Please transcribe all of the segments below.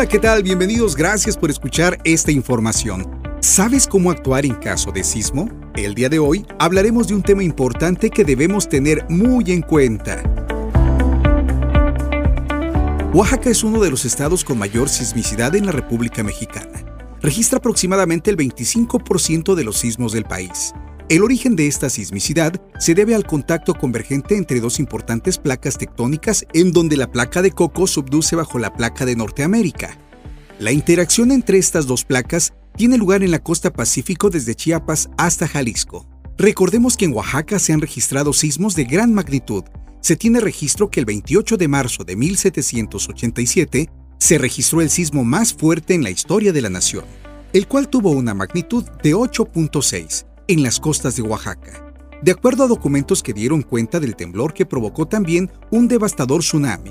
Hola, ¿qué tal? Bienvenidos, gracias por escuchar esta información. ¿Sabes cómo actuar en caso de sismo? El día de hoy hablaremos de un tema importante que debemos tener muy en cuenta. Oaxaca es uno de los estados con mayor sismicidad en la República Mexicana. Registra aproximadamente el 25% de los sismos del país. El origen de esta sismicidad se debe al contacto convergente entre dos importantes placas tectónicas en donde la placa de Coco subduce bajo la placa de Norteamérica. La interacción entre estas dos placas tiene lugar en la costa pacífico desde Chiapas hasta Jalisco. Recordemos que en Oaxaca se han registrado sismos de gran magnitud. Se tiene registro que el 28 de marzo de 1787 se registró el sismo más fuerte en la historia de la nación, el cual tuvo una magnitud de 8.6 en las costas de Oaxaca, de acuerdo a documentos que dieron cuenta del temblor que provocó también un devastador tsunami.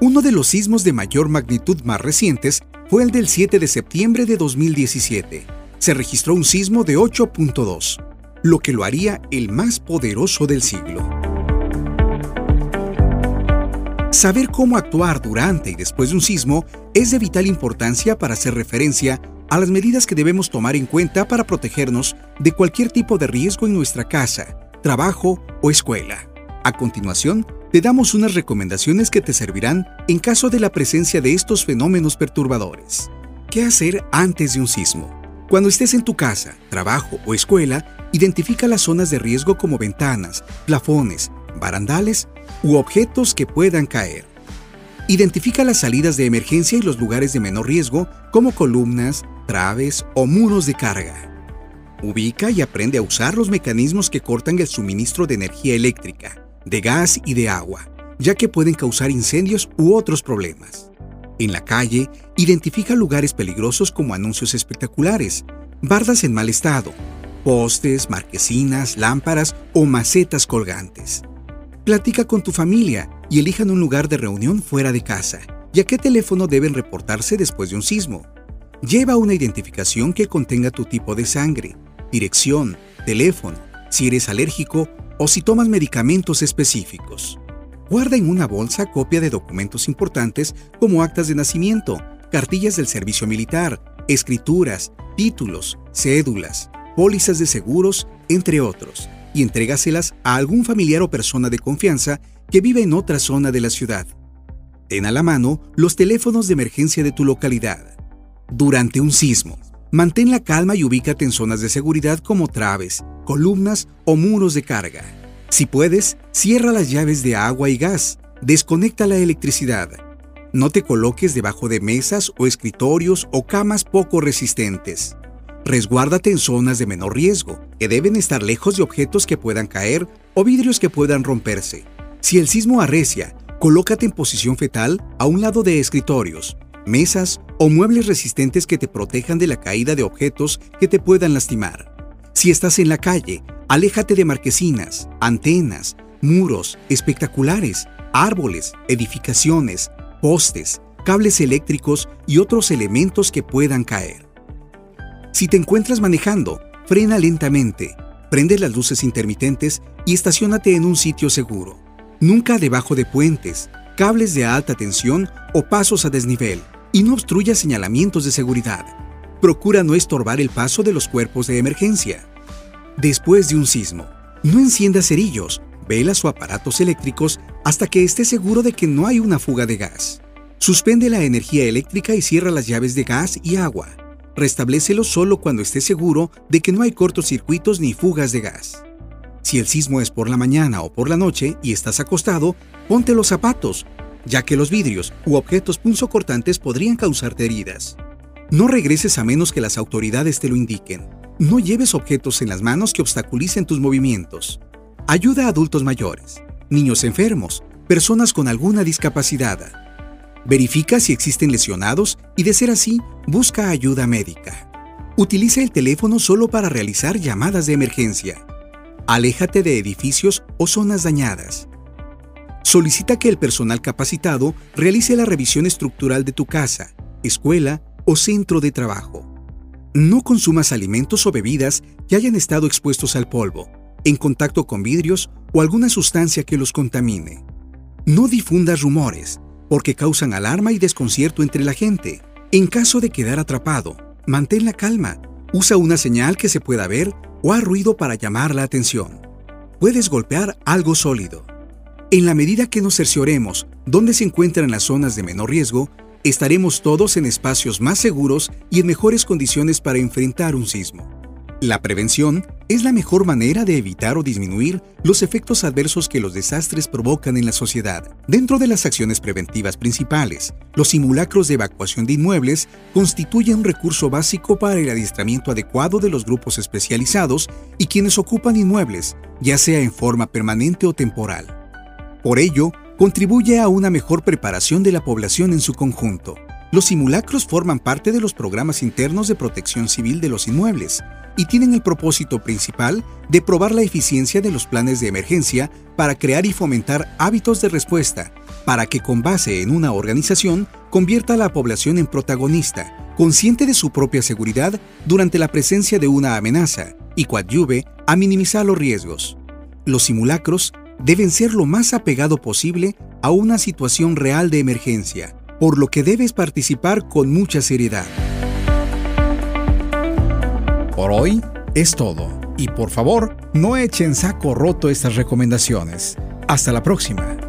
Uno de los sismos de mayor magnitud más recientes fue el del 7 de septiembre de 2017. Se registró un sismo de 8.2, lo que lo haría el más poderoso del siglo. Saber cómo actuar durante y después de un sismo es de vital importancia para hacer referencia a las medidas que debemos tomar en cuenta para protegernos de cualquier tipo de riesgo en nuestra casa, trabajo o escuela. A continuación, te damos unas recomendaciones que te servirán en caso de la presencia de estos fenómenos perturbadores. ¿Qué hacer antes de un sismo? Cuando estés en tu casa, trabajo o escuela, identifica las zonas de riesgo como ventanas, plafones, barandales u objetos que puedan caer. Identifica las salidas de emergencia y los lugares de menor riesgo como columnas, traves o muros de carga. Ubica y aprende a usar los mecanismos que cortan el suministro de energía eléctrica, de gas y de agua, ya que pueden causar incendios u otros problemas. En la calle, identifica lugares peligrosos como anuncios espectaculares, bardas en mal estado, postes, marquesinas, lámparas o macetas colgantes. Platica con tu familia y elijan un lugar de reunión fuera de casa, y a qué teléfono deben reportarse después de un sismo. Lleva una identificación que contenga tu tipo de sangre, dirección, teléfono, si eres alérgico o si tomas medicamentos específicos. Guarda en una bolsa copia de documentos importantes como actas de nacimiento, cartillas del servicio militar, escrituras, títulos, cédulas, pólizas de seguros, entre otros, y entrégaselas a algún familiar o persona de confianza que vive en otra zona de la ciudad. Ten a la mano los teléfonos de emergencia de tu localidad durante un sismo. Mantén la calma y ubícate en zonas de seguridad como traves, columnas o muros de carga. Si puedes, cierra las llaves de agua y gas, desconecta la electricidad. No te coloques debajo de mesas o escritorios o camas poco resistentes. Resguárdate en zonas de menor riesgo, que deben estar lejos de objetos que puedan caer o vidrios que puedan romperse. Si el sismo arrecia, colócate en posición fetal a un lado de escritorios, mesas o muebles resistentes que te protejan de la caída de objetos que te puedan lastimar. Si estás en la calle, aléjate de marquesinas, antenas, muros, espectaculares, árboles, edificaciones, postes, cables eléctricos y otros elementos que puedan caer. Si te encuentras manejando, frena lentamente, prende las luces intermitentes y estacionate en un sitio seguro. Nunca debajo de puentes, cables de alta tensión o pasos a desnivel y no obstruya señalamientos de seguridad. Procura no estorbar el paso de los cuerpos de emergencia. Después de un sismo, no encienda cerillos, velas o aparatos eléctricos hasta que esté seguro de que no hay una fuga de gas. Suspende la energía eléctrica y cierra las llaves de gas y agua. Restablécelo solo cuando esté seguro de que no hay cortocircuitos ni fugas de gas. Si el sismo es por la mañana o por la noche y estás acostado, ponte los zapatos ya que los vidrios u objetos punzocortantes podrían causarte heridas. No regreses a menos que las autoridades te lo indiquen. No lleves objetos en las manos que obstaculicen tus movimientos. Ayuda a adultos mayores, niños enfermos, personas con alguna discapacidad. Verifica si existen lesionados y de ser así, busca ayuda médica. Utiliza el teléfono solo para realizar llamadas de emergencia. Aléjate de edificios o zonas dañadas solicita que el personal capacitado realice la revisión estructural de tu casa, escuela o centro de trabajo. No consumas alimentos o bebidas que hayan estado expuestos al polvo, en contacto con vidrios o alguna sustancia que los contamine. No difundas rumores, porque causan alarma y desconcierto entre la gente. En caso de quedar atrapado, mantén la calma, usa una señal que se pueda ver o haz ruido para llamar la atención. Puedes golpear algo sólido. En la medida que nos cercioremos dónde se encuentran las zonas de menor riesgo, estaremos todos en espacios más seguros y en mejores condiciones para enfrentar un sismo. La prevención es la mejor manera de evitar o disminuir los efectos adversos que los desastres provocan en la sociedad. Dentro de las acciones preventivas principales, los simulacros de evacuación de inmuebles constituyen un recurso básico para el adiestramiento adecuado de los grupos especializados y quienes ocupan inmuebles, ya sea en forma permanente o temporal. Por ello, contribuye a una mejor preparación de la población en su conjunto. Los simulacros forman parte de los programas internos de protección civil de los inmuebles y tienen el propósito principal de probar la eficiencia de los planes de emergencia para crear y fomentar hábitos de respuesta, para que con base en una organización convierta a la población en protagonista, consciente de su propia seguridad durante la presencia de una amenaza y coadyuve a minimizar los riesgos. Los simulacros deben ser lo más apegado posible a una situación real de emergencia, por lo que debes participar con mucha seriedad. Por hoy es todo, y por favor, no echen saco roto estas recomendaciones. Hasta la próxima.